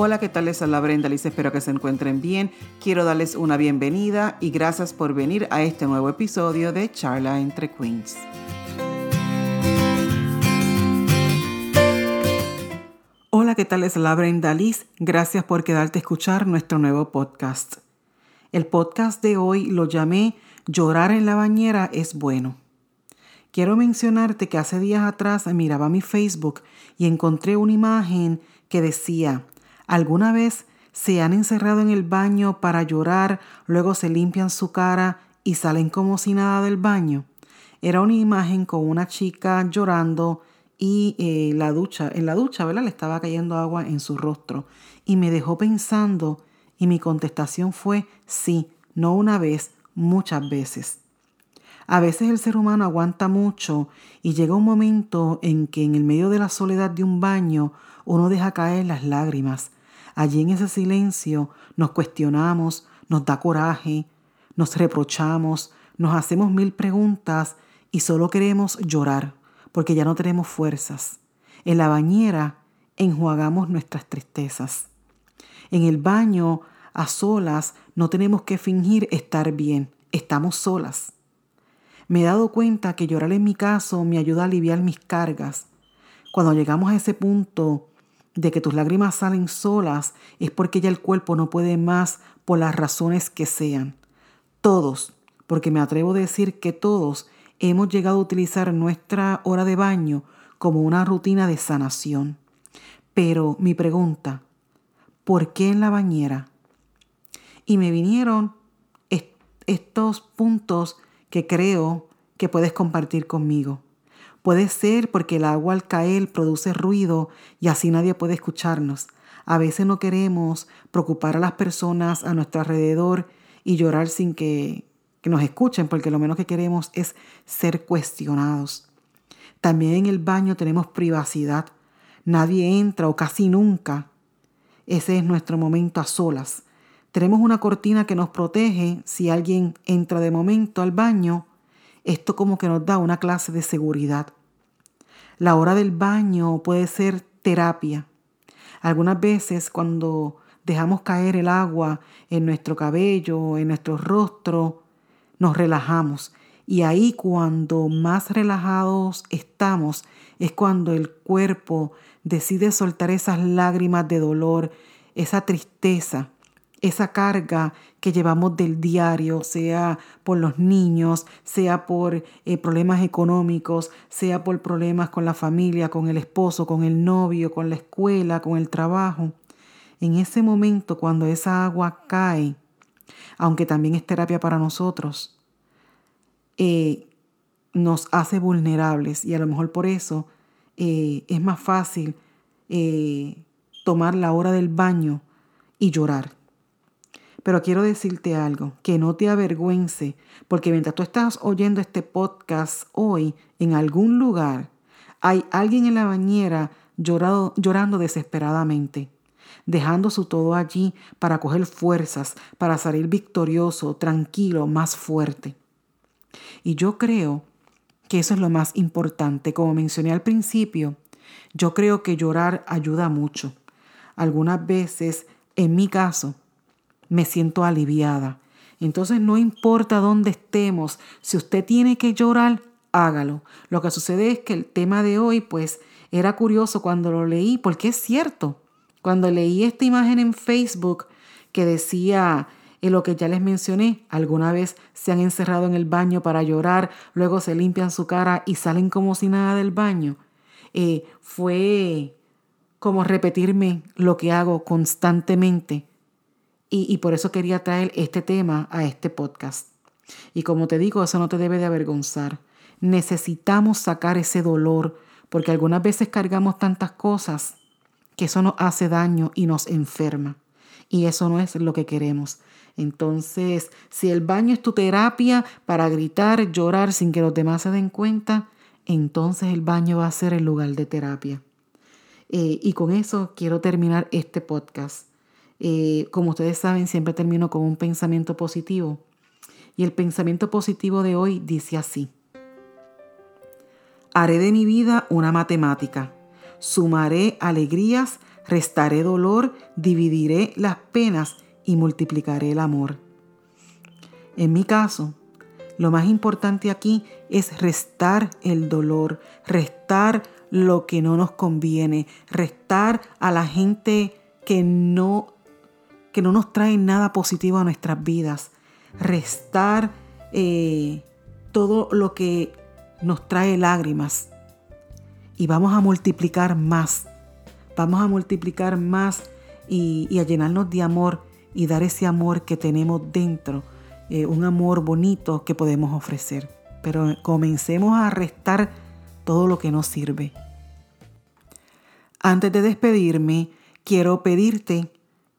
Hola, ¿qué tal? Les habla Brenda Liz, espero que se encuentren bien. Quiero darles una bienvenida y gracias por venir a este nuevo episodio de Charla entre Queens. Hola, ¿qué tal? Les habla Brenda Liz. Gracias por quedarte a escuchar nuestro nuevo podcast. El podcast de hoy lo llamé Llorar en la bañera es bueno. Quiero mencionarte que hace días atrás miraba mi Facebook y encontré una imagen que decía, ¿Alguna vez se han encerrado en el baño para llorar, luego se limpian su cara y salen como si nada del baño? Era una imagen con una chica llorando y eh, la ducha, en la ducha, ¿verdad? Le estaba cayendo agua en su rostro. Y me dejó pensando y mi contestación fue sí, no una vez, muchas veces. A veces el ser humano aguanta mucho y llega un momento en que en el medio de la soledad de un baño uno deja caer las lágrimas Allí en ese silencio nos cuestionamos, nos da coraje, nos reprochamos, nos hacemos mil preguntas y solo queremos llorar porque ya no tenemos fuerzas. En la bañera enjuagamos nuestras tristezas. En el baño, a solas, no tenemos que fingir estar bien, estamos solas. Me he dado cuenta que llorar en mi caso me ayuda a aliviar mis cargas. Cuando llegamos a ese punto de que tus lágrimas salen solas es porque ya el cuerpo no puede más por las razones que sean. Todos, porque me atrevo a decir que todos hemos llegado a utilizar nuestra hora de baño como una rutina de sanación. Pero mi pregunta, ¿por qué en la bañera? Y me vinieron estos puntos que creo que puedes compartir conmigo. Puede ser porque el agua al caer produce ruido y así nadie puede escucharnos. A veces no queremos preocupar a las personas a nuestro alrededor y llorar sin que, que nos escuchen, porque lo menos que queremos es ser cuestionados. También en el baño tenemos privacidad. Nadie entra o casi nunca. Ese es nuestro momento a solas. Tenemos una cortina que nos protege si alguien entra de momento al baño esto como que nos da una clase de seguridad. La hora del baño puede ser terapia. Algunas veces cuando dejamos caer el agua en nuestro cabello, en nuestro rostro, nos relajamos. Y ahí cuando más relajados estamos es cuando el cuerpo decide soltar esas lágrimas de dolor, esa tristeza, esa carga que llevamos del diario, sea por los niños, sea por eh, problemas económicos, sea por problemas con la familia, con el esposo, con el novio, con la escuela, con el trabajo. En ese momento, cuando esa agua cae, aunque también es terapia para nosotros, eh, nos hace vulnerables y a lo mejor por eso eh, es más fácil tomar la hora del baño y llorar. Pero quiero decirte algo, que no te avergüence, porque mientras tú estás oyendo este podcast hoy, en algún lugar, hay alguien en la bañera llorando desesperadamente, dejando su todo allí para coger fuerzas, para salir victorioso, tranquilo, más fuerte. Y yo creo que eso es lo más importante. Como mencioné al principio, yo creo que llorar ayuda mucho. Algunas veces, en mi caso, me siento aliviada. Entonces no importa dónde estemos, si usted tiene que llorar, hágalo. Lo que sucede es que el tema de hoy, pues, era curioso cuando lo leí, porque es cierto. Cuando leí esta imagen en Facebook que decía en lo que ya les mencioné, alguna vez se han encerrado en el baño para llorar, luego se limpian su cara y salen como si nada del baño, eh, fue como repetirme lo que hago constantemente y, por eso quería traer este tema a este podcast. Y como te digo, eso no te debe de avergonzar. Necesitamos sacar ese dolor porque algunas veces cargamos tantas cosas que eso nos hace daño y nos enferma. Y eso no es lo que queremos. Entonces, si el baño es tu terapia para gritar, llorar sin que los demás se den cuenta, entonces el baño va a ser el lugar de terapia. Eh, y con eso quiero terminar este podcast. Eh, como ustedes saben, siempre termino con un pensamiento positivo. Y el pensamiento positivo de hoy dice así. Haré de mi vida una matemática. Sumaré alegrías, Restaré dolor, dividiré las penas y multiplicaré el amor. En mi caso, lo más importante aquí es restar el dolor, restar lo que no nos conviene, restar a la gente que no, que no nos trae nada positivo a nuestras vidas, restar eh, todo lo que nos trae lágrimas. Y vamos a multiplicar más, vamos a multiplicar más y, a llenarnos de amor y dar ese amor que tenemos dentro, eh, un amor bonito que podemos ofrecer. Pero comencemos a restar todo lo que nos sirve. Antes de despedirme, quiero pedirte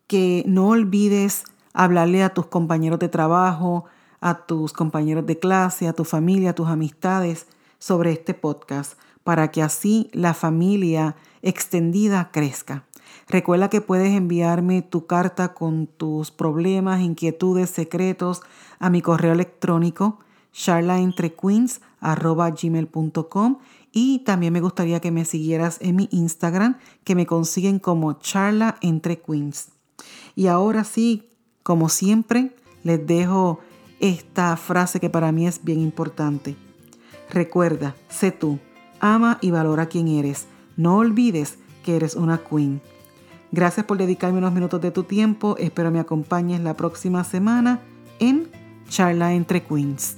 que no olvides hablarle a tus compañeros de trabajo, a tus compañeros de clase, a tu familia, a tus amistades sobre este podcast, para que así la familia extendida crezca. Recuerda que puedes enviarme tu carta con tus problemas, inquietudes, secretos a mi correo electrónico charlaentrequeens.com y también me gustaría que me siguieras en mi Instagram, que me consiguen como Charla Entre Queens. Y ahora sí, como siempre, les dejo esta frase que para mí es bien importante. Recuerda, sé tú, ama y valora quién eres. No olvides que eres una queen. Gracias por dedicarme unos minutos de tu tiempo. Espero me acompañes la próxima semana en Charla entre Queens.